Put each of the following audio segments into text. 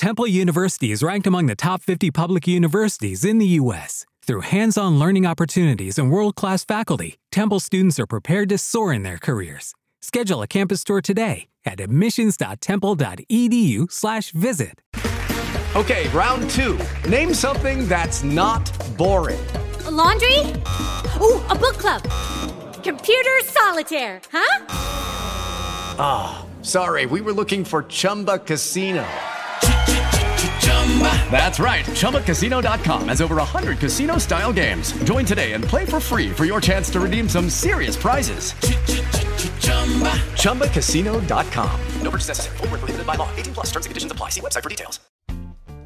Temple University is ranked among the top 50 public universities in the U.S. Through hands on learning opportunities and world class faculty, Temple students are prepared to soar in their careers. Schedule a campus tour today at admissions.temple.edu/slash visit. Okay, round two. Name something that's not boring. A laundry? Ooh, a book club. Computer solitaire, huh? Ah, oh, sorry, we were looking for Chumba Casino. That's right. ChumbaCasino.com has over 100 casino style games. Join today and play for free for your chance to redeem some serious prizes. ChumbaCasino.com. No purchase necessary. Prohibited by law. 18 plus terms and conditions apply. See website for details.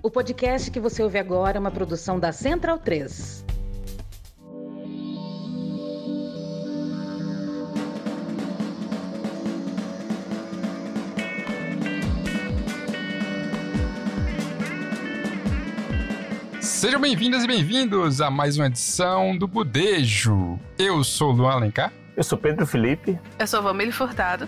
O podcast que você ouve agora é uma produção da Central 3. Sejam bem-vindas e bem-vindos a mais uma edição do Budejo. Eu sou o Luan Alencar. Eu sou Pedro Felipe. Eu sou Vamílio Furtado.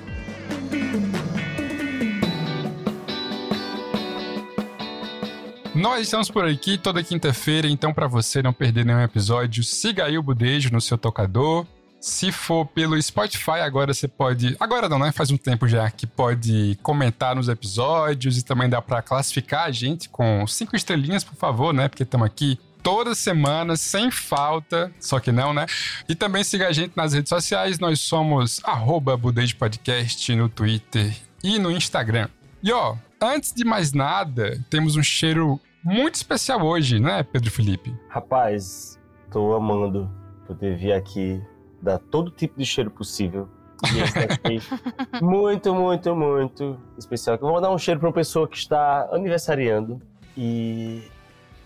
Nós estamos por aqui toda quinta-feira, então para você não perder nenhum episódio, siga aí o Budejo no seu tocador. Se for pelo Spotify, agora você pode. Agora não, né? Faz um tempo já que pode comentar nos episódios e também dá para classificar a gente com cinco estrelinhas, por favor, né? Porque estamos aqui toda semana, sem falta, só que não, né? E também siga a gente nas redes sociais, nós somos arroba Podcast no Twitter e no Instagram. E ó, antes de mais nada, temos um cheiro muito especial hoje, né, Pedro Felipe? Rapaz, tô amando poder vir aqui dar todo tipo de cheiro possível. E esse aqui, muito, muito, muito especial. Eu vou dar um cheiro para uma pessoa que está aniversariando e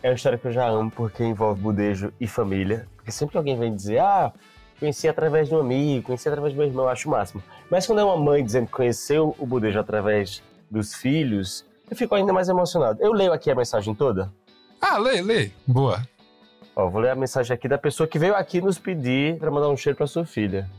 é uma história que eu já amo porque envolve budejo e família. Porque sempre alguém vem dizer, ah, conheci através de um amigo, conheci através do meu irmão, eu acho o máximo. Mas quando é uma mãe dizendo que conheceu o budejo através dos filhos, eu fico ainda mais emocionado. Eu leio aqui a mensagem toda? Ah, lê, lê. Boa. Ó, vou ler a mensagem aqui da pessoa que veio aqui nos pedir para mandar um cheiro para sua filha.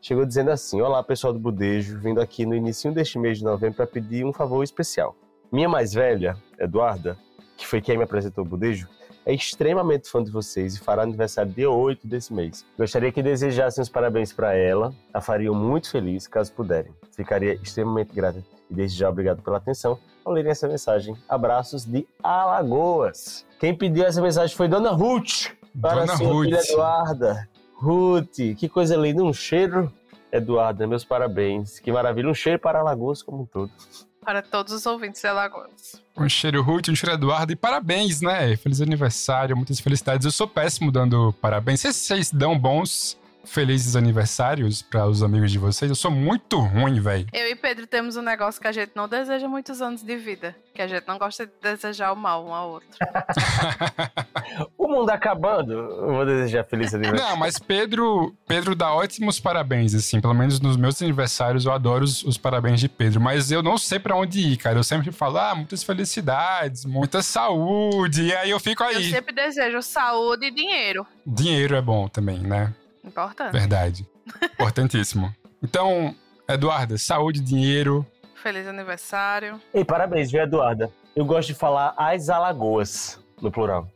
Chegou dizendo assim: Olá, pessoal do Budejo, vindo aqui no início deste mês de novembro para pedir um favor especial. Minha mais velha, Eduarda, que foi quem me apresentou o Budejo, é extremamente fã de vocês e fará aniversário dia 8 desse mês. Gostaria que desejassem os parabéns para ela, a fariam muito feliz caso puderem. Ficaria extremamente grata e desde já obrigado pela atenção ao lerem essa mensagem. Abraços de Alagoas. Quem pediu essa mensagem foi Dona Ruth, para Dona sua Ruth. filha Eduarda. Ruth, que coisa linda, um cheiro. Eduarda, meus parabéns. Que maravilha, um cheiro para Alagoas como um todo para todos os ouvintes de Alagoas. Um cheiro Ruth, um cheiro Eduardo e parabéns, né? Feliz aniversário, muitas felicidades. Eu sou péssimo dando parabéns. Se vocês dão bons felizes aniversários para os amigos de vocês. Eu sou muito ruim, velho. Eu e Pedro temos um negócio que a gente não deseja muitos anos de vida. Que a gente não gosta de desejar o mal um ao outro. o mundo acabando, eu vou desejar feliz aniversário. Não, mas Pedro, Pedro dá ótimos parabéns, assim. Pelo menos nos meus aniversários eu adoro os, os parabéns de Pedro. Mas eu não sei para onde ir, cara. Eu sempre falo, ah, muitas felicidades, muita saúde. E aí eu fico aí. Eu sempre desejo saúde e dinheiro. Dinheiro é bom também, né? Importante. Verdade. Importantíssimo. Então, Eduarda, saúde, dinheiro. Feliz aniversário. E parabéns, viu, Eduarda? Eu gosto de falar as Alagoas, no plural.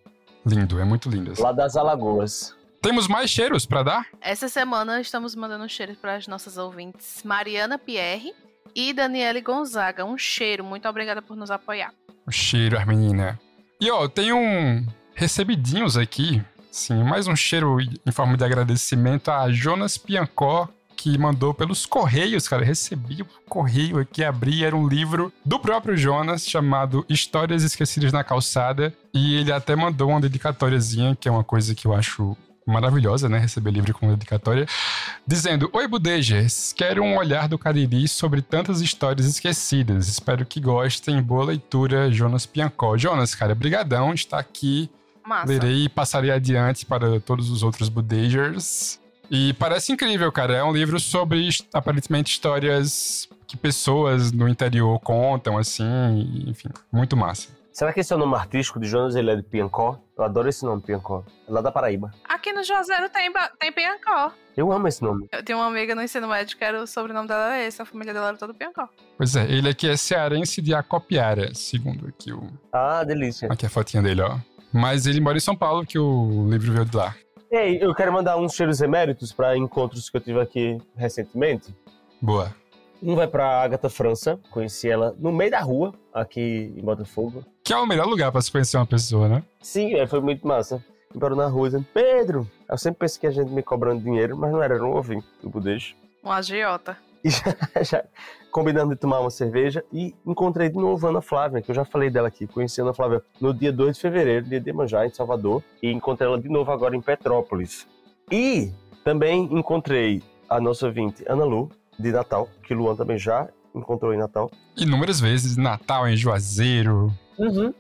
Lindo, é muito lindo. Assim. Lá das Alagoas. Temos mais cheiros para dar? Essa semana estamos mandando cheiros para as nossas ouvintes Mariana Pierre e Daniele Gonzaga. Um cheiro, muito obrigada por nos apoiar. Um cheiro, as meninas. E ó, tem um recebidinhos aqui Sim, mais um cheiro em forma de agradecimento a Jonas Piancó, que mandou pelos correios, cara. Recebi o correio aqui, abri, era um livro do próprio Jonas chamado Histórias Esquecidas na Calçada. E ele até mandou uma dedicatóriazinha, que é uma coisa que eu acho maravilhosa, né? Receber livro com dedicatória. Dizendo: Oi, Budejas, quero um olhar do Cariri sobre tantas histórias esquecidas. Espero que gostem. Boa leitura, Jonas Piancó. Jonas, cara, brigadão, está aqui Massa. Lerei e passarei adiante para todos os outros Budagers. E parece incrível, cara. É um livro sobre, aparentemente, histórias que pessoas no interior contam, assim, enfim, muito massa. Será que esse é o nome artístico de Jonas? Ele é de Piancó? Eu adoro esse nome, Piancó. É lá da Paraíba. Aqui no Juazeiro tem, tem Piancó. Eu amo esse nome. Eu tenho uma amiga no ensino médio que era o sobrenome dela era esse, a família dela era toda Piancó. Pois é, ele aqui é cearense de Acopiara, segundo aqui, o... Ah, delícia. aqui a fotinha dele, ó. Mas ele mora em São Paulo, que o livro veio de lá. Ei, eu quero mandar uns cheiros eméritos para encontros que eu tive aqui recentemente. Boa. Um vai pra Agatha França, conheci ela no meio da rua, aqui em Botafogo. Que é o melhor lugar pra se conhecer uma pessoa, né? Sim, é, foi muito massa. Me parou na rua dizendo, Pedro! Eu sempre pensei que a gente me cobrando dinheiro, mas não era, era um ouvinte do Budejo. Um agiota. E já, já combinando de tomar uma cerveja e encontrei de novo a Ana Flávia, que eu já falei dela aqui. Conheci a Ana Flávia no dia 2 de fevereiro, dia de Iemanjá, em Salvador, e encontrei ela de novo agora em Petrópolis. E também encontrei a nossa ouvinte Ana Lu, de Natal, que Luan também já encontrou em Natal. Inúmeras vezes, Natal em Juazeiro.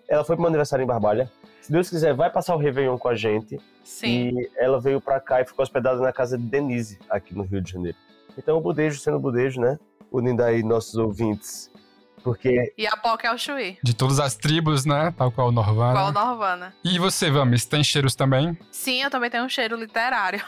Ela foi pro meu aniversário em Barbalha. Se Deus quiser, vai passar o Réveillon com a gente. Sim. E ela veio pra cá e ficou hospedada na casa de Denise, aqui no Rio de Janeiro. Então, o Budejo sendo Budejo, né? Unindo aí nossos ouvintes. Porque E a Poca é o Chuí. De todas as tribos, né? Tal qual o Norvana. Qual Norvana. E você, Vamis, tem cheiros também? Sim, eu também tenho um cheiro literário.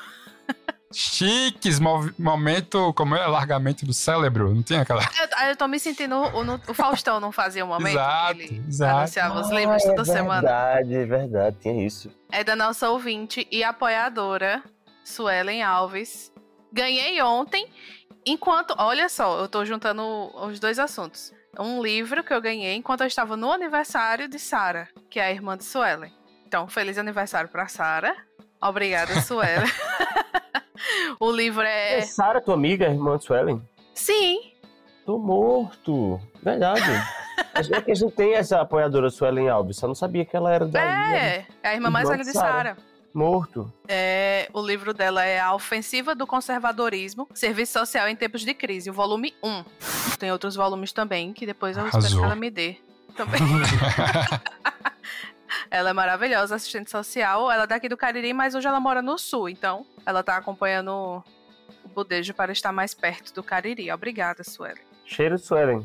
Chiques, mov- momento, como é? Largamento do cérebro. Não tinha aquela. Eu, eu tô me sentindo. O, no- o Faustão não fazia um momento Exato, que ele exato. anunciava os livros Ah, toda é semana. verdade, é verdade, tinha isso. É da nossa ouvinte e apoiadora, Suelen Alves. Ganhei ontem, enquanto. Olha só, eu tô juntando os dois assuntos. Um livro que eu ganhei enquanto eu estava no aniversário de Sara, que é a irmã de Suelen. Então, feliz aniversário pra Sara. Obrigada, Suelen. o livro É, é. Sara, tua amiga, irmã de Suelen? Sim, Tô morto. Verdade. é que a gente tem essa apoiadora Suelen Alves, só não sabia que ela era né? é. É a irmã mais velha de Sara. Morto. É, o livro dela é A Ofensiva do Conservadorismo, Serviço Social em Tempos de Crise, o volume 1. Tem outros volumes também, que depois eu espero Arrasou. que ela me dê. Também. ela é maravilhosa, assistente social. Ela é daqui do Cariri, mas hoje ela mora no sul. Então, ela tá acompanhando o Budejo para estar mais perto do Cariri. Obrigada, Sueli. Cheiro Suelen.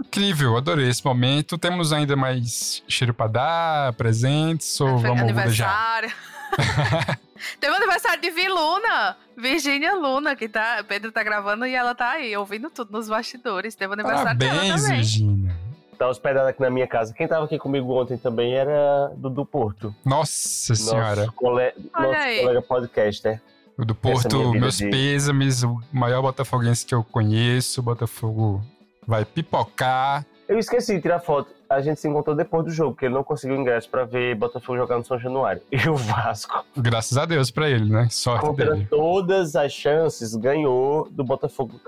Incrível, adorei esse momento. Temos ainda mais cheiro pra dar, presentes, ou vamos budejar? aniversário. Teve o aniversário de Viluna, Virgínia Luna, que tá. Pedro tá gravando e ela tá aí, ouvindo tudo nos bastidores. Teve aniversário dela Parabéns, também. Virgínia. Tá hospedada aqui na minha casa. Quem tava aqui comigo ontem também era do, do Porto. Nossa senhora. Nosso, cole... Olha nosso aí. colega podcaster. O do minha Porto, meus de- pêsames, o maior botafoguense que eu conheço. O Botafogo vai pipocar. Eu esqueci de tirar foto. A gente se encontrou depois do jogo, porque ele não conseguiu ingresso pra ver Botafogo jogar no São Januário. E o Vasco, Graças a Deus pra ele, né? Sorte contra dele. todas as chances, ganhou do Botafogo.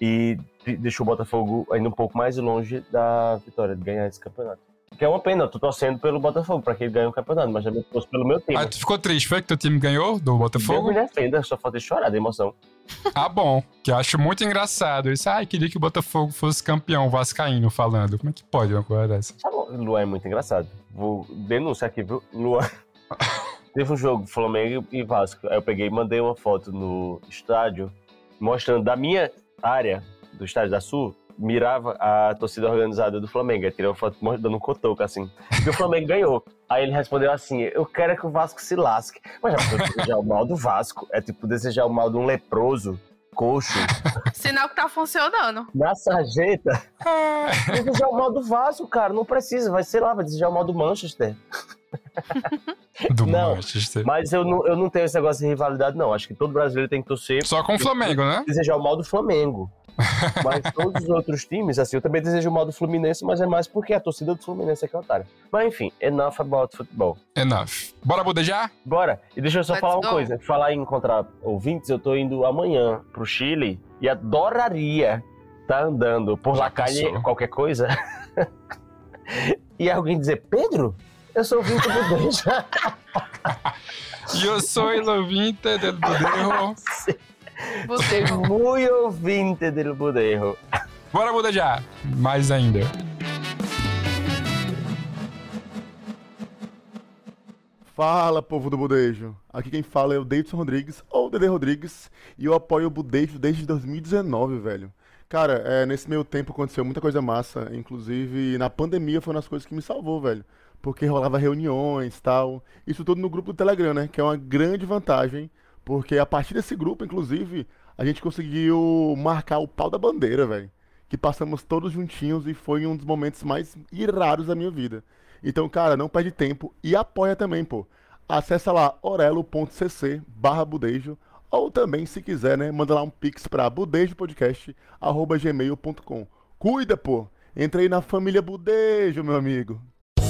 E de- deixou o Botafogo ainda um pouco mais longe da vitória, de ganhar esse campeonato. Que é uma pena, eu tô torcendo pelo Botafogo, pra que ele ganhe o campeonato, mas também torço pelo meu time. Ah, tu ficou triste, foi que teu time ganhou do Botafogo? me defenda, só falta chorar de emoção. Ah, bom. Que eu acho muito engraçado. Isso, ai, queria que o Botafogo fosse campeão vascaíno falando. Como é que pode uma coisa dessa? Tá Luan é muito engraçado. Vou denunciar aqui, viu? Luan. Teve um jogo, Flamengo e Vasco. Aí eu peguei e mandei uma foto no estádio, mostrando da minha área, do estádio da Sul, mirava a torcida organizada do Flamengo. Aí tirei uma foto dando um cotoco, assim. E o Flamengo ganhou. Aí ele respondeu assim: Eu quero é que o Vasco se lasque. Mas já foi desejar o mal do Vasco. É tipo desejar o mal de um leproso, coxo, Sinal que tá funcionando. na sarjeta. Ah, Desejar o mal do Vasco, cara. Não precisa. Vai ser lá, vai desejar o mal do Manchester. do Não, Manchester. Mas eu não, eu não tenho esse negócio de rivalidade, não. Acho que todo brasileiro tem que torcer Só com o Flamengo, né? desejar o mal do Flamengo. Mas todos os outros times, assim, eu também desejo o mal do Fluminense, mas é mais porque a torcida do Fluminense é que é otária. Mas enfim, enough about futebol. Enough. Bora budejar? Bora! E deixa eu só Let's falar uma go. coisa. Falar em encontrar ouvintes, eu tô indo amanhã pro Chile e adoraria tá andando por Já La Calle, qualquer coisa, e alguém dizer, Pedro, eu sou ouvinte do Deja. Eu sou o ouvinte del budejo. Você. Muito ouvinte del Budejo. Bora budejar. Mais ainda. Fala, povo do Budejo. Aqui quem fala é o Davidson Rodrigues, ou Dede Rodrigues, e eu apoio o Budejo desde 2019, velho. Cara, é, nesse meio tempo aconteceu muita coisa massa, inclusive na pandemia foi uma das coisas que me salvou, velho. porque rolava reuniões tal. Isso tudo no grupo do Telegram, né? Que é uma grande vantagem, porque a partir desse grupo, inclusive, a gente conseguiu marcar o pau da bandeira, velho. Que passamos todos juntinhos e foi um dos momentos mais irados da minha vida. Então, cara, não perde tempo e apoia também, pô. Acesse lá orelo.cc barra budejo ou também, se quiser, né, manda lá um pix pra budejopodcast.gmail.com. Cuida, pô! Entrei na família Budejo, meu amigo.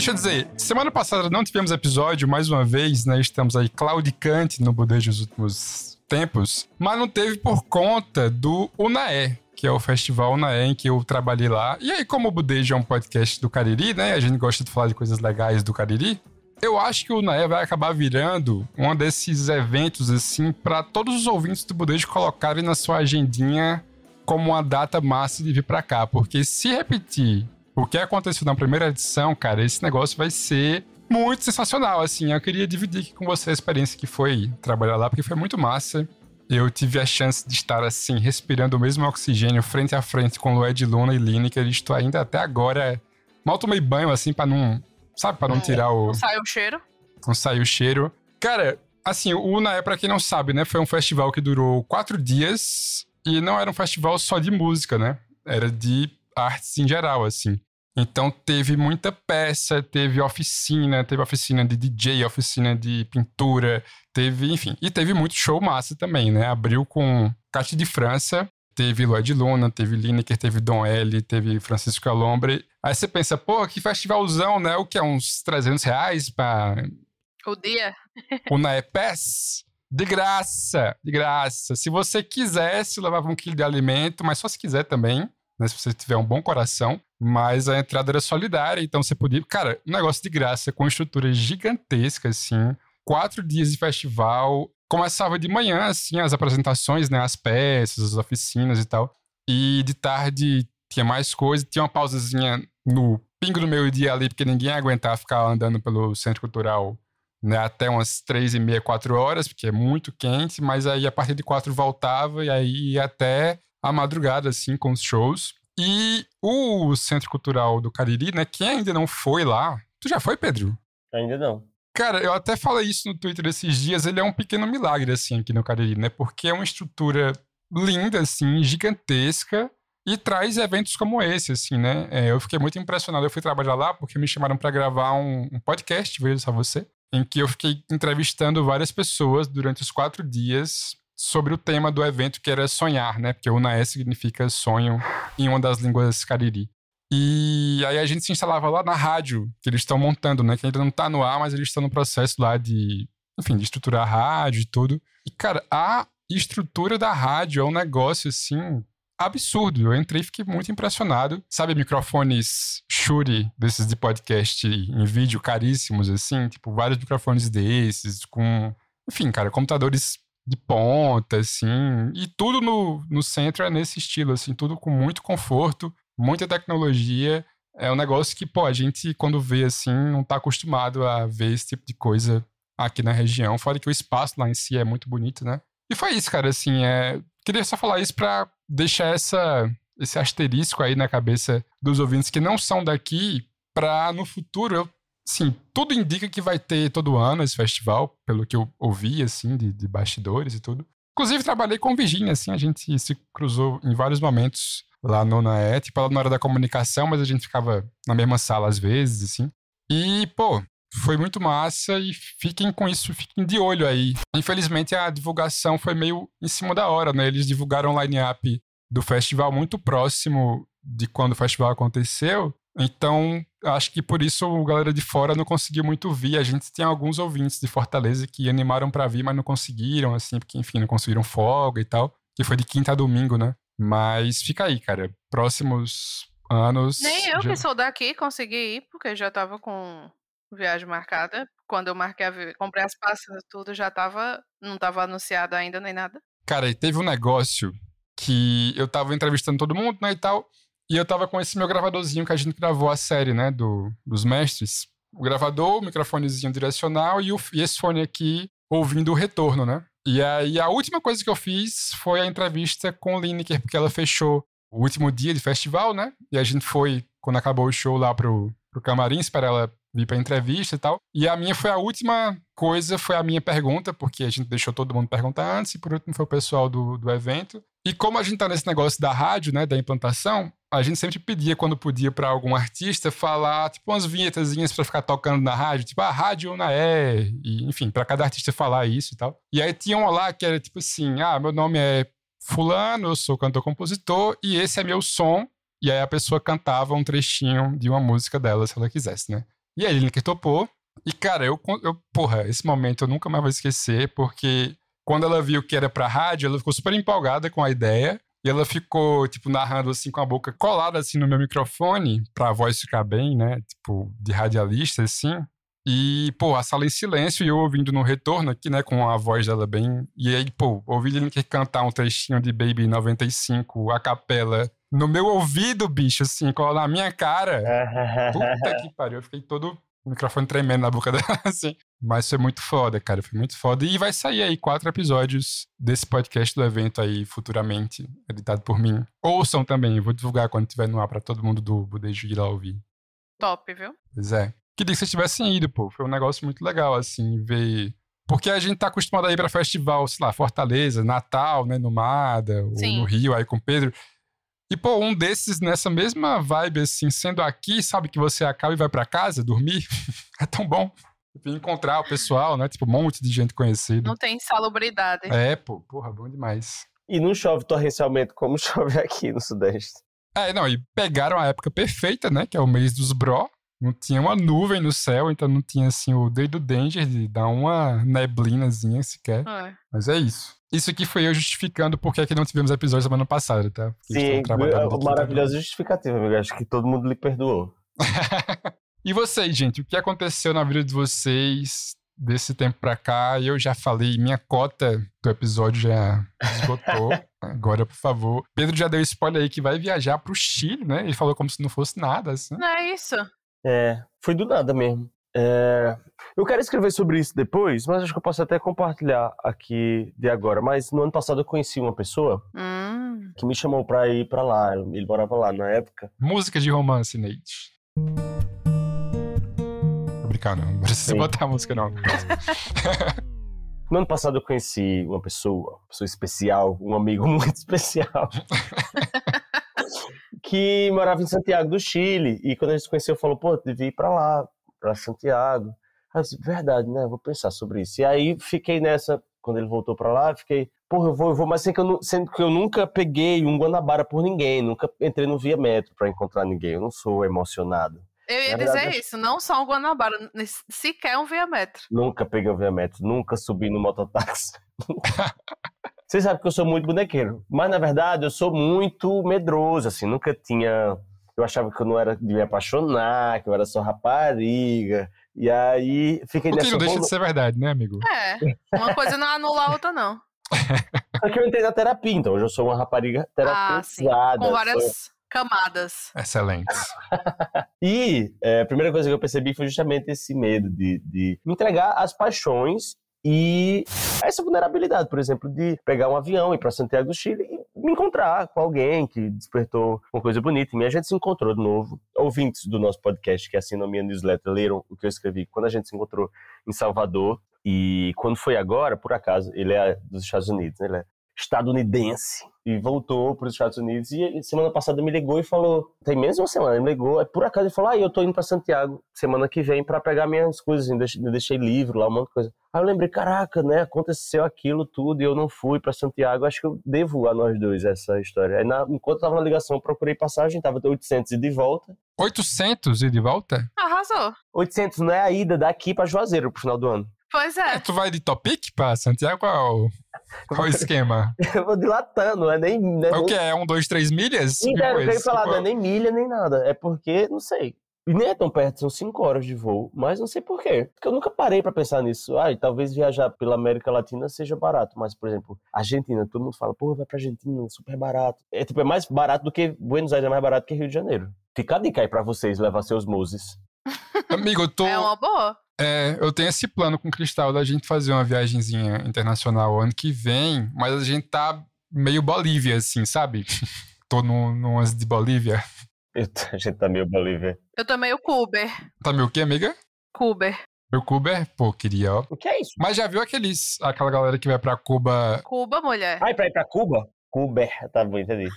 Deixa eu dizer, semana passada não tivemos episódio, mais uma vez, né? Estamos aí claudicante no Budejo dos últimos tempos, mas não teve por conta do Unaé, que é o festival Unaé em que eu trabalhei lá. E aí, como o Budejo é um podcast do Cariri, né? A gente gosta de falar de coisas legais do Cariri. Eu acho que o Unaé vai acabar virando um desses eventos, assim, para todos os ouvintes do Budejo colocarem na sua agendinha como uma data massa de vir para cá. Porque se repetir o que aconteceu na primeira edição, cara, esse negócio vai ser muito sensacional, assim. Eu queria dividir aqui com você a experiência que foi trabalhar lá, porque foi muito massa. Eu tive a chance de estar, assim, respirando o mesmo oxigênio frente a frente com Lued Luna e Lineker. Estou ainda até agora... Mal tomei banho, assim, pra não... Sabe, pra não tirar o... Não sai o cheiro. Não sair o cheiro. Cara, assim, o Unaé, pra quem não sabe, né? Foi um festival que durou quatro dias. E não era um festival só de música, né? Era de artes em geral, assim. Então teve muita peça, teve oficina, teve oficina de DJ, oficina de pintura, teve, enfim, e teve muito show massa também, né? Abriu com Caixa de França, teve Lued Luna, teve Lineker, teve Dom L, teve Francisco Alombre. Aí você pensa, pô, que festivalzão, né? O que é uns 300 reais pra O dia. o Naepes? De graça, de graça. Se você quisesse, levava um quilo de alimento, mas só se quiser também, né? Se você tiver um bom coração. Mas a entrada era solidária, então você podia. Cara, um negócio de graça, com estrutura gigantesca, assim. Quatro dias de festival. Começava de manhã, assim, as apresentações, né? As peças, as oficinas e tal. E de tarde tinha mais coisa. Tinha uma pausazinha no pingo do meio-dia ali, porque ninguém ia aguentar ficar andando pelo centro cultural né, até umas três e meia, quatro horas, porque é muito quente, mas aí a partir de quatro voltava e aí ia até a madrugada, assim, com os shows. E o Centro Cultural do Cariri, né, quem ainda não foi lá... Tu já foi, Pedro? Ainda não. Cara, eu até falei isso no Twitter esses dias, ele é um pequeno milagre, assim, aqui no Cariri, né? Porque é uma estrutura linda, assim, gigantesca, e traz eventos como esse, assim, né? É, eu fiquei muito impressionado. Eu fui trabalhar lá porque me chamaram para gravar um, um podcast, veja só você, em que eu fiquei entrevistando várias pessoas durante os quatro dias sobre o tema do evento, que era sonhar, né? Porque Unaé significa sonho em uma das línguas cariri. E aí a gente se instalava lá na rádio que eles estão montando, né? Que ainda não tá no ar, mas eles estão no processo lá de, enfim, de estruturar a rádio e tudo. E, cara, a estrutura da rádio é um negócio, assim, absurdo. Eu entrei e fiquei muito impressionado. Sabe, microfones Shure, desses de podcast em vídeo caríssimos, assim, tipo, vários microfones desses, com, enfim, cara, computadores de ponta, assim, e tudo no, no centro é nesse estilo, assim, tudo com muito conforto, muita tecnologia. É um negócio que, pô, a gente, quando vê assim, não tá acostumado a ver esse tipo de coisa aqui na região. Fora que o espaço lá em si é muito bonito, né? E foi isso, cara, assim, é... queria só falar isso pra deixar essa, esse asterisco aí na cabeça dos ouvintes que não são daqui, pra no futuro eu Sim, tudo indica que vai ter todo ano esse festival, pelo que eu ouvi, assim, de, de bastidores e tudo. Inclusive, trabalhei com Virginia, assim, a gente se cruzou em vários momentos lá no NAE, tipo, ela não era da comunicação, mas a gente ficava na mesma sala às vezes, assim. E, pô, foi muito massa e fiquem com isso, fiquem de olho aí. Infelizmente, a divulgação foi meio em cima da hora, né? Eles divulgaram o line-up do festival muito próximo de quando o festival aconteceu. Então, acho que por isso a galera de fora não conseguiu muito vir. A gente tem alguns ouvintes de Fortaleza que animaram para vir, mas não conseguiram, assim, porque, enfim, não conseguiram folga e tal. Que foi de quinta a domingo, né? Mas fica aí, cara. Próximos anos. Nem eu já... que sou daqui consegui ir, porque já tava com viagem marcada. Quando eu marquei a vi... comprei as passas, tudo já tava. Não tava anunciado ainda nem nada. Cara, e teve um negócio que eu tava entrevistando todo mundo, né, e tal. E eu tava com esse meu gravadorzinho que a gente gravou a série, né, do, dos mestres. O gravador, o microfonezinho direcional e, o, e esse fone aqui ouvindo o retorno, né? E aí a última coisa que eu fiz foi a entrevista com o Lineker, porque ela fechou o último dia de festival, né? E a gente foi, quando acabou o show, lá pro, pro camarim, para ela vir pra entrevista e tal. E a minha foi a última coisa, foi a minha pergunta, porque a gente deixou todo mundo perguntar antes, e por último foi o pessoal do, do evento. E como a gente tá nesse negócio da rádio, né, da implantação, a gente sempre pedia, quando podia, para algum artista falar, tipo, umas vinhetazinhas para ficar tocando na rádio, tipo, a ah, rádio na é, e, enfim, para cada artista falar isso e tal. E aí tinha um lá que era tipo assim: ah, meu nome é Fulano, eu sou cantor-compositor, e esse é meu som. E aí a pessoa cantava um trechinho de uma música dela, se ela quisesse, né? E aí ele que topou. E, cara, eu, eu, porra, esse momento eu nunca mais vou esquecer, porque quando ela viu que era pra rádio, ela ficou super empolgada com a ideia. E ela ficou, tipo, narrando assim com a boca colada assim no meu microfone, pra voz ficar bem, né? Tipo, de radialista, assim. E, pô, a sala em silêncio e eu ouvindo no retorno aqui, né, com a voz dela bem. E aí, pô, ouvi ele cantar um trechinho de Baby 95, a capela, no meu ouvido, bicho, assim, na minha cara. Puta que pariu, eu fiquei todo o microfone tremendo na boca dela, assim. Mas foi muito foda, cara. Foi muito foda. E vai sair aí quatro episódios desse podcast do evento aí futuramente, editado por mim. Ouçam também, eu vou divulgar quando tiver no ar pra todo mundo do Budejo ir lá ouvir. Top, viu? Pois é. Queria que vocês tivessem ido, pô. Foi um negócio muito legal, assim, ver. Porque a gente tá acostumado a ir pra festival, sei lá, Fortaleza, Natal, né, no Mada, Sim. ou no Rio, aí com o Pedro. E, pô, um desses nessa mesma vibe, assim, sendo aqui, sabe que você acaba e vai para casa dormir? é tão bom. Encontrar o pessoal, né? Tipo, um monte de gente conhecida. Não tem salubridade. É, pô, porra, bom demais. E não chove torrencialmente como chove aqui no Sudeste. É, não, e pegaram a época perfeita, né? Que é o mês dos bro. Não tinha uma nuvem no céu, então não tinha, assim, o dedo danger de dar uma neblinazinha sequer. É. Mas é isso. Isso aqui foi eu justificando porque é que não tivemos episódio semana passada, tá? Porque Sim, maravilhosa justificativa, amigo. Acho que todo mundo lhe perdoou. e vocês, gente? O que aconteceu na vida de vocês desse tempo pra cá? Eu já falei, minha cota do episódio já esgotou. Agora, por favor. Pedro já deu spoiler aí que vai viajar pro Chile, né? Ele falou como se não fosse nada, assim. Não é isso? É, foi do nada mesmo. É, eu quero escrever sobre isso depois, mas acho que eu posso até compartilhar aqui de agora. Mas no ano passado eu conheci uma pessoa hum. que me chamou pra ir pra lá. Ele morava lá na época. Música de romance, Nate. Vou brincar, não. Não precisa Sim. botar a música, não. no ano passado eu conheci uma pessoa, uma pessoa especial, um amigo muito especial. que morava em Santiago do Chile. E quando a gente se conheceu, falou, pô, devia ir pra lá para Santiago. Aí eu disse, verdade, né? Vou pensar sobre isso. E aí fiquei nessa, quando ele voltou para lá, fiquei, porra, eu vou, eu vou, mas sendo que, eu, que eu nunca peguei um Guanabara por ninguém, nunca entrei no Via Metro para encontrar ninguém. Eu não sou emocionado. Eu ia dizer isso, não só um Guanabara, sequer um Via Metro. Nunca peguei um Via Metro, nunca subi no mototáxi. Você sabe que eu sou muito bonequeiro, mas na verdade eu sou muito medroso, assim, nunca tinha eu achava que eu não era de me apaixonar, que eu era só rapariga. E aí fiquei o nessa. que não deixa de ser verdade, né, amigo? É. Uma coisa não anula a outra, não. Só que eu entrei na terapia, então hoje eu sou uma rapariga terapeutizada. Ah, Com várias sou... camadas. Excelente. e é, a primeira coisa que eu percebi foi justamente esse medo de, de entregar as paixões e essa vulnerabilidade, por exemplo, de pegar um avião e ir para Santiago do Chile e me encontrar com alguém que despertou uma coisa bonita. E a gente se encontrou de novo. Ouvintes do nosso podcast que assinam minha newsletter leram o que eu escrevi quando a gente se encontrou em Salvador. E quando foi agora, por acaso, ele é dos Estados Unidos, né? ele é estadunidense e voltou para os Estados Unidos. E semana passada me ligou e falou: tem menos de uma semana, ele me ligou. Aí por acaso ele falou: ah, eu tô indo para Santiago semana que vem para pegar minhas coisas. Eu deixei livro lá, um monte de coisa. Aí eu lembrei: caraca, né? Aconteceu aquilo tudo e eu não fui para Santiago. Acho que eu devo a nós dois essa história. Aí na, enquanto eu tava na ligação, eu procurei passagem, tava 800 e de volta. 800 e de volta? Arrasou. 800 não é a ida daqui para Juazeiro pro final do ano. Pois é. Tu vai de Topic pra Santiago? Qual, qual o esquema? eu vou dilatando, não é nem. Não é o nem... que? É um, dois, três milhas? Tipo eu queria esse, falar, tipo- não é nem milha nem nada. É porque, não sei. E nem é tão perto, são cinco horas de voo, mas não sei por quê. Porque eu nunca parei pra pensar nisso. Ai, talvez viajar pela América Latina seja barato, mas, por exemplo, Argentina, todo mundo fala, pô, vai pra Argentina, super barato. É tipo, é mais barato do que Buenos Aires, é mais barato que Rio de Janeiro. Fica a dica aí pra vocês levar seus Moses. Amigo, eu tô. É uma boa. É, eu tenho esse plano com o Cristal da gente fazer uma viagenzinha internacional ano que vem, mas a gente tá meio Bolívia, assim, sabe? Tô no, no lance de Bolívia. Eu- a gente tá meio Bolívia. Eu tomei o Cuber. Tá meio o quê, amiga? Cuber. Meu Cuba, pô, queria, ó. O que é isso? Mas já viu aqueles, aquela galera que vai pra Cuba? Cuba, mulher. Ai, pra ir pra Cuba? Cuba, tá bom, entendi.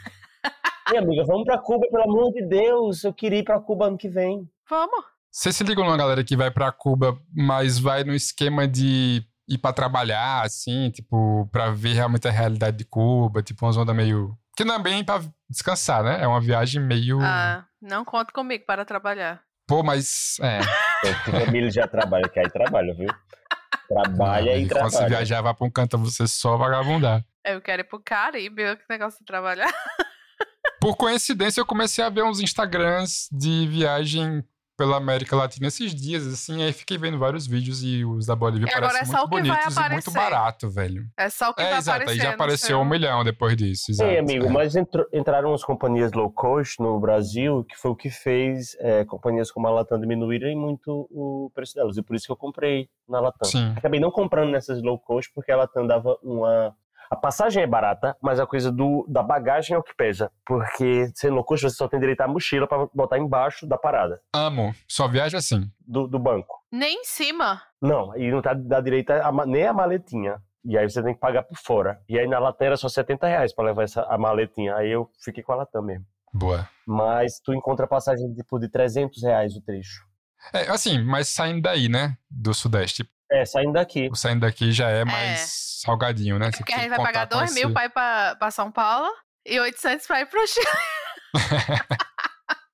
Minha amiga, vamos pra Cuba, pelo amor de Deus. Eu queria ir pra Cuba ano que vem. Vamos. Você se liga numa galera que vai pra Cuba, mas vai no esquema de ir pra trabalhar, assim, tipo, pra ver realmente a realidade de Cuba, tipo, umas ondas meio. Que não é bem pra descansar, né? É uma viagem meio. Ah, não conta comigo para trabalhar. Pô, mas. É. Família já trabalha, que aí trabalha, viu? Trabalha e E quando você trabalha. viajar, vai pra um canto, você só vagabundar. Eu quero ir pro Caribe, que negócio de trabalhar. Por coincidência, eu comecei a ver uns Instagrams de viagem pela América Latina esses dias, assim, aí fiquei vendo vários vídeos e os da Bolívia E agora parecem é só muito o que vai bonitos e muito aparecer. barato, velho. É só o que É, vai exato, aí aparecer. já no apareceu seu- um milhão depois disso, exato. Ei, amigo, é. mas entrou- entraram umas companhias low cost no Brasil, que foi o que fez é, companhias como a Latam diminuírem muito o preço delas. E por isso que eu comprei na Latam. Sim. Acabei não comprando nessas low cost, porque a Latam dava uma. A passagem é barata, mas a coisa do, da bagagem é o que pesa. Porque sendo low cost, você só tem direito à mochila pra botar embaixo da parada, Amo, só viaja assim. do, do banco. Nem em cima. Não, e não tá, dá direito a, ma- nem a maletinha. E aí você tem que pagar por fora. E aí na Latam era só 70 reais pra levar essa, a maletinha. Aí eu fiquei com a Latam mesmo. Boa. Mas tu encontra passagem tipo, de 300 reais o trecho. É, assim, mas saindo daí, né, do Sudeste. É, saindo daqui. O saindo daqui já é mais salgadinho, né? Você Porque a gente vai pagar contar com 2 mil esse- pra ir pra, pra São Paulo e 800 pra ir pro Chile.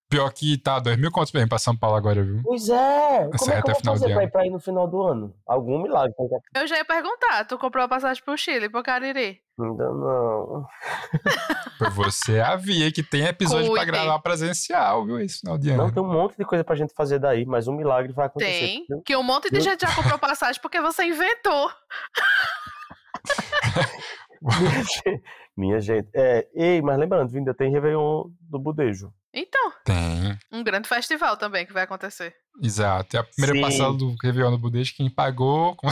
Pior que tá, dois mil contos mesmo pra São Paulo agora, viu? Pois é! Essa Como é que eu vou fazer pra ir pra ir no final do ano? Algum milagre. tem que- Eu já ia perguntar, tu comprou a passagem pro Chile, pro Cariri? Ainda não. Por você havia que tem episódio pra Cuide. gravar presencial, viu? Esse final de ano. Não, tem um monte de coisa pra gente fazer daí, mas um milagre vai acontecer. Tem. viu? Que um monte de Eu- gente já comprou passagem porque você inventou. Minha gente. Minha gente. É, ei, mas lembrando, ainda tem Réveillon do Budejo. Então, Tem. um grande festival também que vai acontecer. Exato. E a primeira Sim. parcela do Réveillon do Budejo, quem pagou. com-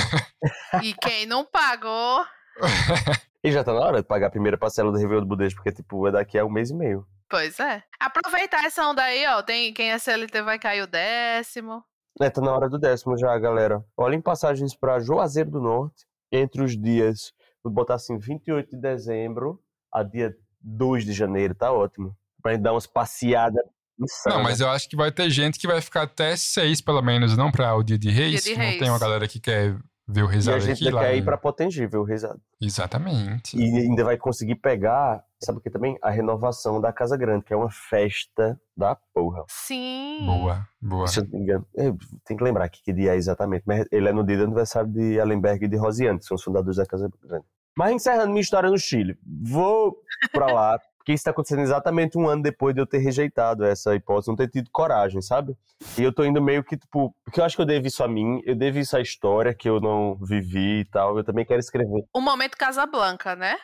E quem não pagou, E já tá na hora de pagar a primeira parcela do Réveillon do Budejo, porque, tipo, é daqui a um mês e meio. pois é. Aproveitar essa onda aí, ó. Tem, quem é CLT vai cair o décimo. É, tá na hora do décimo já, galera. Olhem passagens pra Juazeiro do Norte entre os dias, vou botar assim, 28 de dezembro a dia 2 de janeiro, tá ótimo. Pra gente dar umas passeadas insanas. Não, mas eu acho que vai ter gente que vai ficar até seis, pelo menos, não pra o dia de reis. Dia de que não Reis. tem uma galera que quer ver o E a risado gente aqui lá. quer ir né? pra Potengível, risado. Exatamente. E ainda vai conseguir pegar, sabe o que também? A renovação da Casa Grande, que é uma festa da porra. Sim. Boa, boa. Se eu não me engano, eu tenho que lembrar que, que dia é exatamente, mas ele é no dia do aniversário de Allenberg e de Rosiane, que são os fundadores da Casa Grande. Mas encerrando minha história no Chile, vou pra lá, porque isso tá acontecendo exatamente um ano depois de eu ter rejeitado essa hipótese, não ter tido coragem, sabe? E eu tô indo meio que, tipo, porque eu acho que eu devo isso a mim, eu devo isso à história que eu não vivi e tal, eu também quero escrever. O momento Casablanca, né?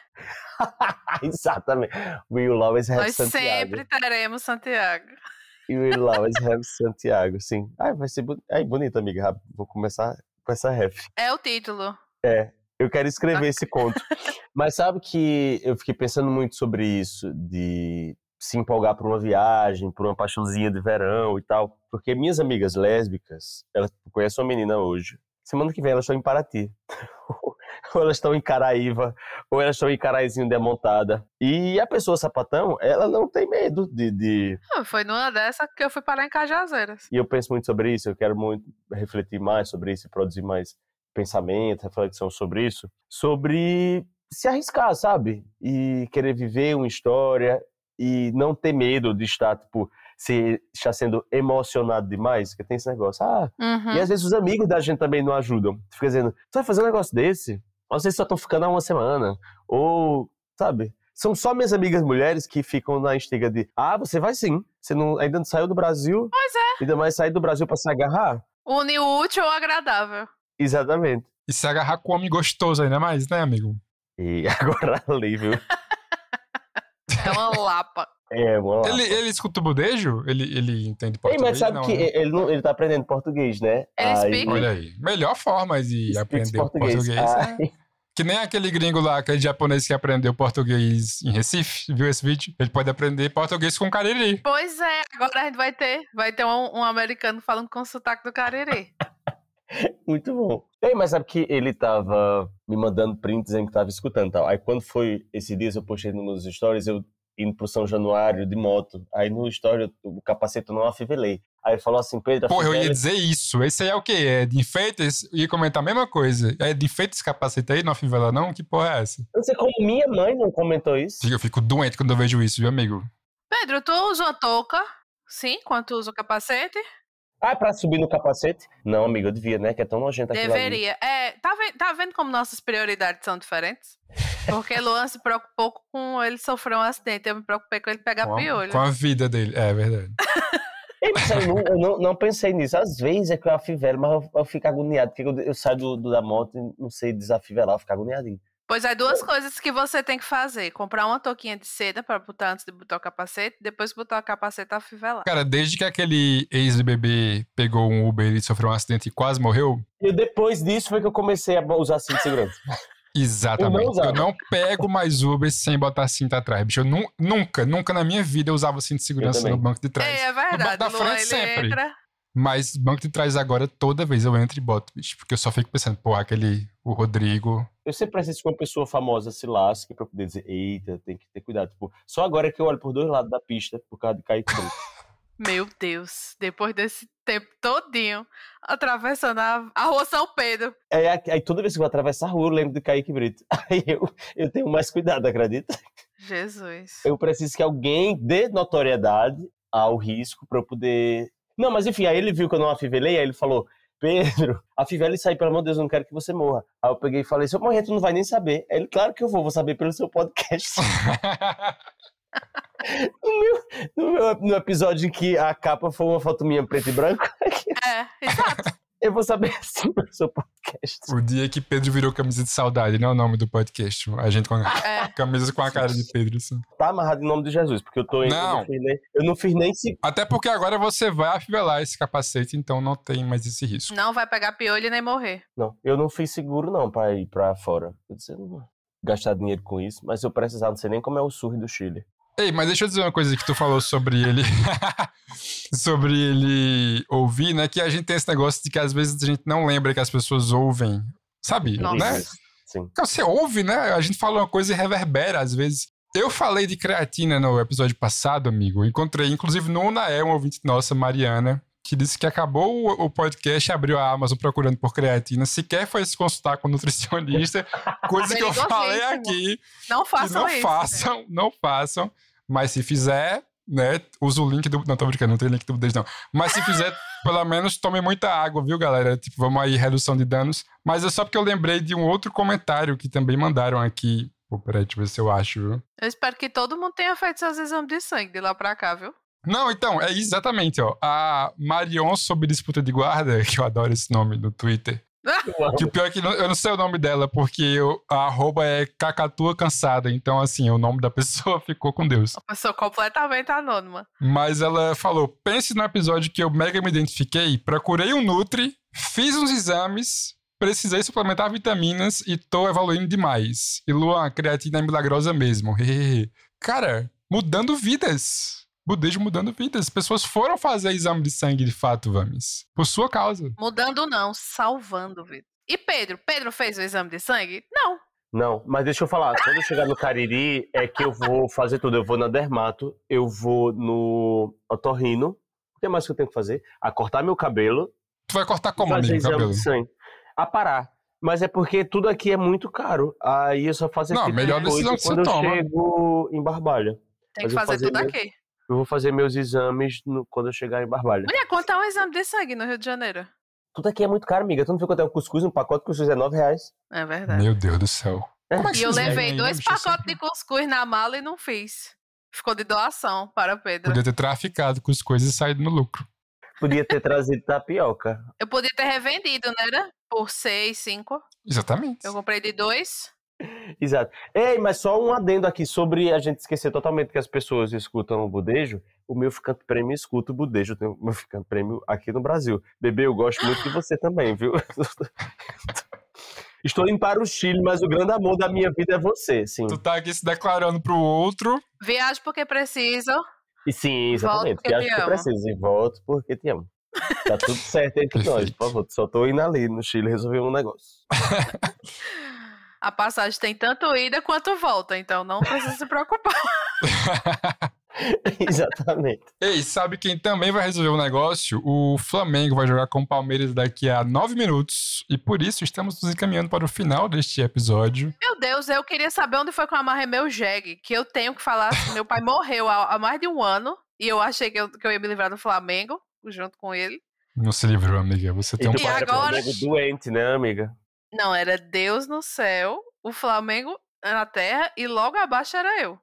exatamente. We will always have Nós Santiago. sempre teremos Santiago. We will always have Santiago, sim. Ai, vai ser bonito. Ai, bonito, amiga. Vou começar com essa ref. É o título. É, eu quero escrever esse conto. Mas sabe que eu fiquei pensando muito sobre isso, de se empolgar por uma viagem, por uma paixãozinha de verão e tal. Porque minhas amigas lésbicas, elas conhecem uma menina hoje. Semana que vem elas estão em Paraty. ou elas estão em Caraíva, ou elas estão em caraizinho demontada. E a pessoa sapatão, ela não tem medo de, de... Ah, Foi numa dessa que eu fui parar em Cajazeiras. E eu penso muito sobre isso, eu quero muito refletir mais sobre isso e produzir mais pensamento, reflexão sobre isso. Sobre se arriscar, sabe? E querer viver uma história e não ter medo de estar, tipo, se estar sendo emocionado demais, porque tem esse negócio. Ah, Uhum. e às vezes os amigos da gente também não ajudam. Fica dizendo, tu vai fazer um negócio desse? Às vezes só estão ficando há uma semana. Ou, sabe? São só minhas amigas mulheres que ficam na instiga de, ah, você vai sim. Você não, ainda não saiu do Brasil. Pois é. Ainda mais sair do Brasil pra se agarrar. Une o útil ao agradável. Exatamente. E se agarrar com homem gostoso ainda mais, né, amigo? E agora ali, viu? É uma lapa. É, vamos lá. Ele, ele escuta o budejo? Ele, ele entende Ei, português? mas sabe não, que né? ele, não, ele tá aprendendo português, né? Ele speak- Olha aí. Melhor forma de aprender português. Ah, é Que nem aquele gringo lá, aquele japonês que aprendeu português em Recife, viu esse vídeo? Ele pode aprender português com cariri. Pois é, agora a gente vai ter, vai ter um, um americano falando com sotaque do carerê. Muito bom. Ei, mas sabe que ele tava me mandando prints dizendo que tava escutando e tal. Aí quando foi esse dia, eu postei nos meus stories, eu indo pro São Januário de moto. Aí no story, o capacete eu não afivelei. Aí ele falou assim, Pedro, Porra, eu ia afivela- dizer isso. Esse aí é o quê? É de enfeites? Eu ia comentar a mesma coisa. É de enfeites esse capacete aí, não fivela não? Que porra é essa? Eu não sei como minha mãe não comentou isso. Eu fico doente quando eu vejo isso, viu, amigo? Pedro, tu usa touca? Sim, quando tu usa o capacete? Ah, pra subir no capacete? Não, amigo, eu devia, né? Que é tão nojento aquilo ali. Deveria. É, tá, ve- tá vendo como nossas prioridades são diferentes? Porque Luan se preocupou com ele sofrer um acidente. Eu me preocupei com ele pegar Com a, piolho. com a vida dele. É verdade. Eu, não, eu não, não pensei nisso. Às vezes é que eu afivelo, mas eu, eu fico agoniado. Porque eu, eu saio do, do- da moto e não sei desafivelar, eu fico agoniadinho. Pois é, duas coisas que você tem que fazer. Comprar uma touquinha de seda pra botar antes de botar o capacete. Depois que botar o capacete, afivelar. Cara, desde que aquele ex-BBB pegou um Uber e sofreu um acidente e quase morreu, E depois disso foi que eu comecei a usar cinto de segurança. Exatamente. Eu não Eu não, pego mais Uber sem botar cinto atrás, bicho. Eu nu- nunca, nunca na minha vida eu usava cinto de segurança no banco de trás. É, é No banco verdade. da frente ele sempre. entra. Mas banco de trás agora, toda vez eu entro e boto, bicho. Porque eu só fico pensando, pô, aquele, o Rodrigo. Eu sempre preciso que uma pessoa famosa se lasque pra poder dizer, eita, tem que ter cuidado. Tipo, só agora é que eu olho por dois lados da pista por causa de Kaique Brito. Meu Deus, depois desse tempo todinho atravessando a, a rua São Pedro. aí, aí toda vez que eu vou atravessar a rua, eu lembro de Kaique Brito. Aí eu, eu tenho mais cuidado, acredita? Jesus. Eu preciso que alguém dê notoriedade ao risco pra eu poder. Não, mas enfim, aí ele viu que eu não afivelei, aí ele falou: Pedro, afivela isso aí, pelo amor de Deus, eu não quero que você morra. Aí eu peguei e falei: se eu morrer, tu não vai nem saber. Aí ele, claro que eu vou, vou saber pelo seu podcast. no, meu, no, meu, no episódio em que a capa foi uma foto minha preto e branco, É, exato. Eu vou saber assim pelo seu podcast. o dia que Pedro virou camisa de saudade, não é o nome do podcast. A gente com a É. camisa com a cara de Pedro. assim. Tá amarrado em nome de Jesus, porque eu tô em. Não. não fiz nem, eu não fiz nem se. Até porque agora você vai afivelar esse capacete, então não tem mais esse risco. Não vai pegar piolho nem morrer. Não, eu não fiz seguro não pra ir pra fora. Eu disse, eu não vou gastar dinheiro com isso, mas eu precisava, não sei nem como é o surre do Chile. Ei, mas deixa eu dizer uma coisa que tu falou sobre ele. sobre ele ouvir, né? Que a gente tem esse negócio de que às vezes a gente não lembra que as pessoas ouvem. Sabe? Nossa. Né? Sim. Então, Você ouve, né? A gente fala uma coisa e reverbera às vezes. Eu falei de creatina no episódio passado, amigo. Encontrei, inclusive, no Unaé, uma ouvinte nossa, Mariana, que disse que acabou o, podcast, abriu a Amazon procurando por creatina, sequer foi se consultar com o nutricionista, coisa que eu falei Perigosíssimo. aqui. Não façam não isso. façam, não façam. Mas se fizer, né, usa o link do. Não, tô brincando, não tem link do Budez, não. Mas se fizer, pelo menos tome muita água, viu, galera? Tipo, vamos aí, redução de danos. Mas é só porque eu lembrei de um outro comentário que também mandaram aqui. Pô, peraí, deixa eu ver se eu acho, viu? Eu espero que todo mundo tenha feito seus exames de sangue de lá pra cá, viu? Não, então, é exatamente, ó. A Marion sobre disputa de guarda, que eu adoro esse nome no Twitter. Que o pior é que eu não sei o nome dela, porque eu- a arroba é cacatua cansada. Então, assim, o nome da pessoa ficou com Deus. Uma pessoa completamente anônima. Mas ela falou: pense no episódio que eu mega me identifiquei, procurei um Nutri, fiz uns exames, precisei suplementar vitaminas e tô evoluindo demais. E Luan, a creatina é milagrosa mesmo. Cara, mudando vidas. Budejo mudando vidas. Pessoas foram fazer exame de sangue de fato, Vames. Por sua causa. Mudando não, salvando vida. E Pedro? Pedro fez o exame de sangue? Não. Não, mas deixa eu falar. Quando eu chegar no Cariri, é que eu vou fazer tudo. Eu vou na Dermato, eu vou no Otorrino. O que mais que eu tenho que fazer? A cortar meu cabelo. Tu vai cortar como, fazer amigo, exame cabelo? de sangue. A parar. Mas é porque tudo aqui é muito caro. Aí eu só faço Não, tipo melhor decisão que você quando eu toma. chego em Barbalha. Tem que vou fazer tudo meu- aqui. Eu vou fazer meus exames no- quando eu chegar em Barbalha. Mulher, quanto é um exame de sangue no Rio de Janeiro? Tudo aqui é muito caro, amiga. Tu não viu quanto é um cuscuz? Um pacote de cuscuz é 9 reais. É verdade. Meu Deus do céu. É que E eu levei ganham, dois hein, bicho? pacotes de cuscuz na mala e não fiz. Ficou de doação para Pedro. Podia ter traficado coisas e saído no lucro. Podia ter trazido tapioca. Eu podia ter revendido, né? era? Por seis, cinco. Exatamente. Eu comprei de dois. Exato. Ei, mas só um adendo aqui sobre a gente esquecer totalmente que as pessoas escutam o budejo. O meu ficante prêmio escuta o budejo. Eu tenho o meu ficante prêmio aqui no Brasil. Bebê, eu gosto muito de você também, viu? Estou indo para o Chile, mas o grande amor da minha vida é você, sim. Tu tá aqui se declarando pro outro. Viajo porque preciso. E sim, exatamente. Volto porque Que acho te que amo. preciso. E volto porque te amo. Tá tudo certo entre nós, por favor. Só tô indo ali no Chile resolver um negócio. A passagem tem tanto ida quanto volta, então não precisa se preocupar. Exatamente. Ei, sabe quem também vai resolver o negócio? O Flamengo vai jogar com o Palmeiras daqui a nove minutos. E por isso estamos nos encaminhando para o final deste episódio. Meu Deus, eu queria saber onde foi que eu amarrei meu jegue. Que eu tenho que falar. assim, Meu pai morreu há, há mais de um ano. E eu achei que eu, que eu ia me livrar do Flamengo, junto com ele. Não se livrou, amiga. Você tem um E E era agora- doente, né, amiga? Não, era Deus no céu, o Flamengo na terra e logo abaixo era eu.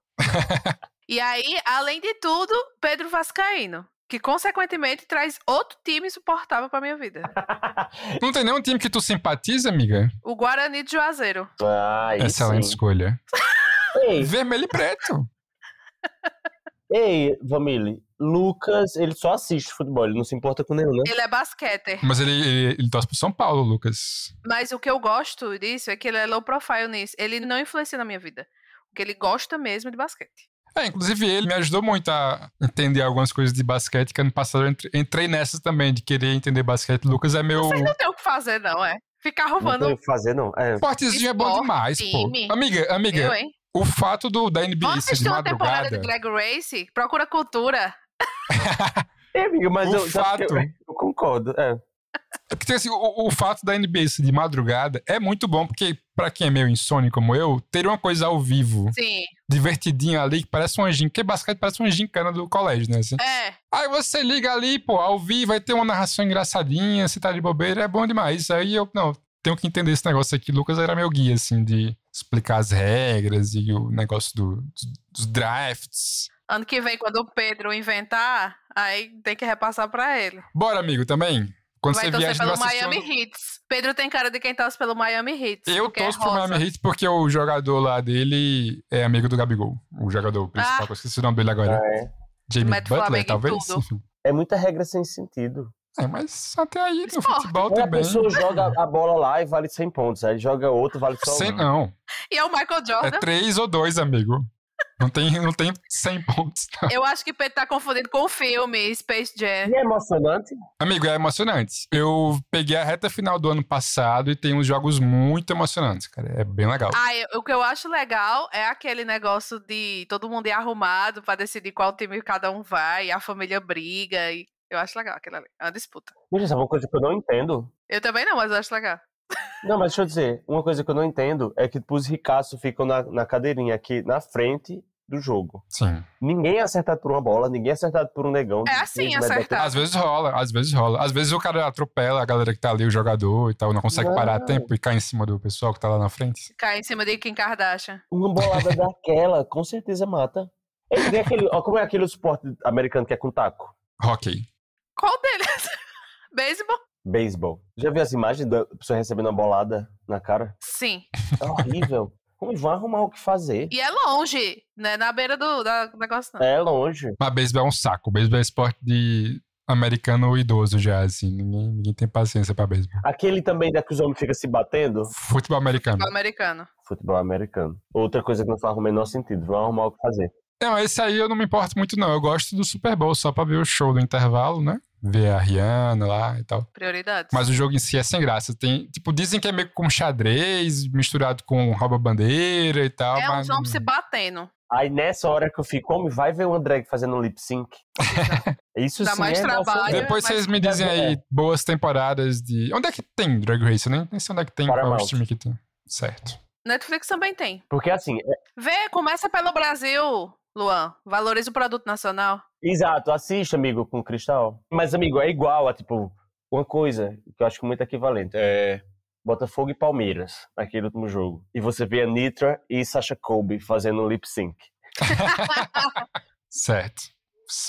e aí, além de tudo, Pedro Vascaíno, que consequentemente traz outro time insuportável pra minha vida. Não tem nenhum time que tu simpatiza, amiga? O Guarani de Juazeiro. Ah, Excelente sim. escolha. Ei, Vermelho e preto. ei, Vamile, Lucas, ele só assiste futebol, ele não se importa com nenhum, né? Ele é basqueter. Mas ele, ele, ele torce pro São Paulo, Lucas. Mas o que eu gosto disso é que ele é low profile nisso. Ele não influencia na minha vida. Porque ele gosta mesmo de basquete. É, inclusive ele me ajudou muito a entender algumas coisas de basquete, que ano passado eu entre- entrei nessas também, de querer entender basquete. Lucas é meu... Vocês não tem o que fazer, não, é? Ficar Não tem roubando o que fazer, não. É. Esportezinho é bom demais, time. pô. Amiga, amiga, eu, hein? o fato do, da NBA Vamos ser de assistir uma temporada madrugada... de Drag Race? Procura cultura. É, amiga, mas O eu, que eu, fato- eu concordo. É. É porque assim, o, o fato da NBA ser de madrugada é muito bom, porque pra quem é meio insônia como eu, ter uma coisa ao vivo, Sim. divertidinha ali, que parece uma gincana, porque basquete parece uma gincana do colégio, né? assim. É. Aí você liga ali, pô, ao vivo, vai ter uma narração engraçadinha, você tá de bobeira, é bom demais. Aí eu, não, tenho que entender esse negócio aqui. Lucas era meu guia, assim, de explicar as regras e o negócio do- dos, dos drafts. Ano que vem, quando o Pedro inventar, aí tem que repassar pra ele. Bora, amigo, também? Quando Vai você torcer viaja, pelo. Miami Heats. Pedro tem cara de quem torce pelo Miami Heats. Eu é torço pro rosa. Miami Heat porque o jogador lá dele é amigo do Gabigol. O jogador principal, Ah. que eu esqueci o nome dele agora. É. Jamie Mete Butler, talvez? É muita regra sem sentido. É, mas até aí no Esporte. futebol Aí a também. pessoa joga a bola lá e vale 100 pontos. Aí joga outro, vale só Sem, um. não. E é o Michael É Jordan. três ou dois, amigo. Não tem, não tem 100 pontos. não. Eu acho que Pedro tá confundindo com o filme Space Jam. E é emocionante. Amigo, é emocionante. Eu peguei a reta final do ano passado e tem uns jogos muito emocionantes, cara. É bem legal. Ah, eu- o que eu acho legal é aquele negócio de todo mundo ir arrumado pra decidir qual time cada um vai, e a família briga. E eu acho legal aquilo ali. É uma disputa. Mas sabe uma coisa que eu não entendo? Eu também não, mas eu acho legal. Não, mas deixa eu dizer, uma coisa que eu não entendo é que tipo, os ricaços ficam na, na cadeirinha aqui na frente do jogo. Sim. Ninguém é acertado por uma bola, ninguém é acertado por um negão. É assim, acertar. Às vezes rola, às vezes rola. Às vezes o cara atropela a galera que tá ali, o jogador e tal, não consegue parar a Não. tempo e cai em cima do pessoal que tá lá na frente. Cai em cima de Kim Kardashian. Uma bolada daquela, com certeza mata. É, tem aquele, ó, como é aquele esporte americano que é com taco? Hockey. Qual deles? Beisebol? Beisebol. Já viu as imagens da pessoa recebendo uma bolada na cara? Sim. É horrível. Como vão arrumar o que fazer? E é longe, né? Na beira do, da- do negócio, não. É longe. Mas beisebol é um saco. Beisebol é esporte de americano idoso já, assim. Ninguém, ninguém tem paciência pra beisebol. Aquele também da que os homens ficam se batendo? Futebol americano. O americano. Futebol americano. Outra coisa que não faz o menor sentido. Vão arrumar o que fazer. Não, esse aí eu não me importo muito, não. Eu gosto do Super Bowl só pra ver o show do intervalo, né? Ver a Rihanna lá e tal. Prioridades. Mas o jogo em si é sem graça. Tem, tipo, dizem que é meio como xadrez, misturado com rouba-bandeira e tal. É mas... uns homens se batendo. Aí nessa hora que eu fico, homem, vai ver o André fazendo um lip sync. Isso Dá sim mais é nossa- trabalho. Depois mas vocês me dizem aí boas temporadas de. Onde é que tem Drag Race? Eu nem, nem sei onde é que tem, qual é o Paramount. stream que tem. Certo. Netflix também tem. Porque assim, é- Vê, começa pelo Brasil, Luan. Valoriza o produto nacional. exato, assiste, amigo, com Cristal. Mas, amigo, é igual a, tipo, uma coisa que eu acho muito equivalente. É Botafogo e Palmeiras, naquele último jogo. E você vê a Nitra e Sasha Colby fazendo um lip sync. Certo.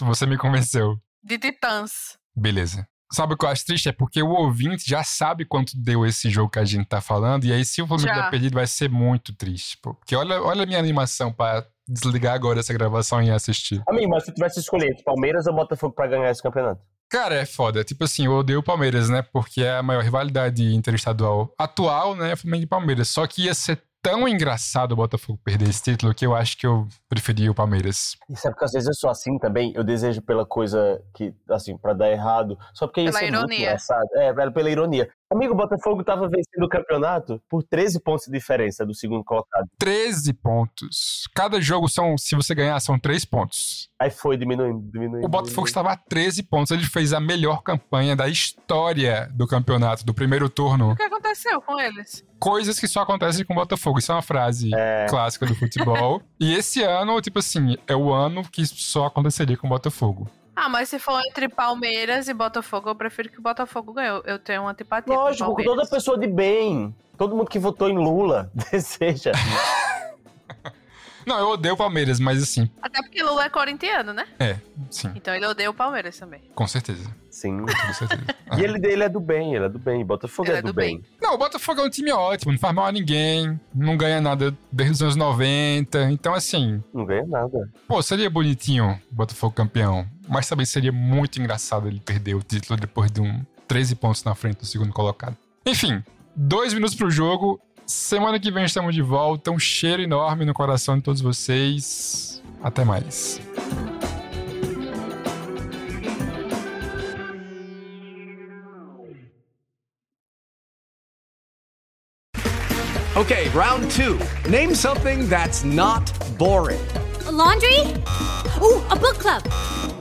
Você me convenceu. De Titãs. Beleza. Sabe o que eu acho triste? É porque o ouvinte já sabe quanto deu esse jogo que a gente tá falando, e aí se o Flamengo Já. der perdido vai ser muito triste. Pô. Porque olha, olha a minha animação pra desligar agora essa gravação e assistir. Amigo, mas se tu tivesse escolhido Palmeiras ou Botafogo pra ganhar esse campeonato? Cara, é foda. Tipo assim, eu odeio o Palmeiras, né? Porque é a maior rivalidade interestadual atual, né? É Flamengo e Palmeiras. Só que ia ser tão engraçado o Botafogo perder esse título que eu acho que eu preferia o Palmeiras. E sabe que às vezes eu sou assim também, eu desejo pela coisa que, assim, pra dar errado, só porque isso é muito engraçado. É, pela ironia. Amigo, o Botafogo tava vencendo o campeonato por 13 pontos de diferença do segundo colocado. 13 pontos. Cada jogo são, se você ganhar, são 3 pontos. Aí foi diminuindo, diminuindo. O Botafogo estava a 13 pontos. Ele fez a melhor campanha da história do campeonato, do primeiro turno. O que aconteceu com eles? Coisas que só acontecem com o Botafogo. Isso é uma frase clássica do futebol. e esse ano, tipo assim, é o ano que só aconteceria com o Botafogo. Ah, mas se for entre Palmeiras e Botafogo, eu prefiro que o Botafogo ganhe. Eu- tenho uma antipatia Lógico, toda pessoa de bem, todo mundo que votou em Lula deseja. Não, eu odeio o Palmeiras, mas assim, Até porque Lula é corintiano, né? é, sim, Então ele odeia o Palmeiras também. com certeza. Sim. Com certeza. E ele, ele é do bem, ele é do bem. Botafogo Ele é, é do, do bem. Não, o Botafogo é um time ótimo, não faz mal a ninguém, não ganha nada desde os anos 90. Então, assim, Não ganha nada. pô, seria bonitinho o Botafogo campeão, mas também seria muito engraçado ele perder o título depois de um 13 pontos na frente do segundo colocado. Enfim, dois minutos pro jogo. Semana que vem estamos de volta. Um cheiro enorme no coração de todos vocês. Até mais. Okay, round two. Name something that's not boring. laundry? Ooh, a book club.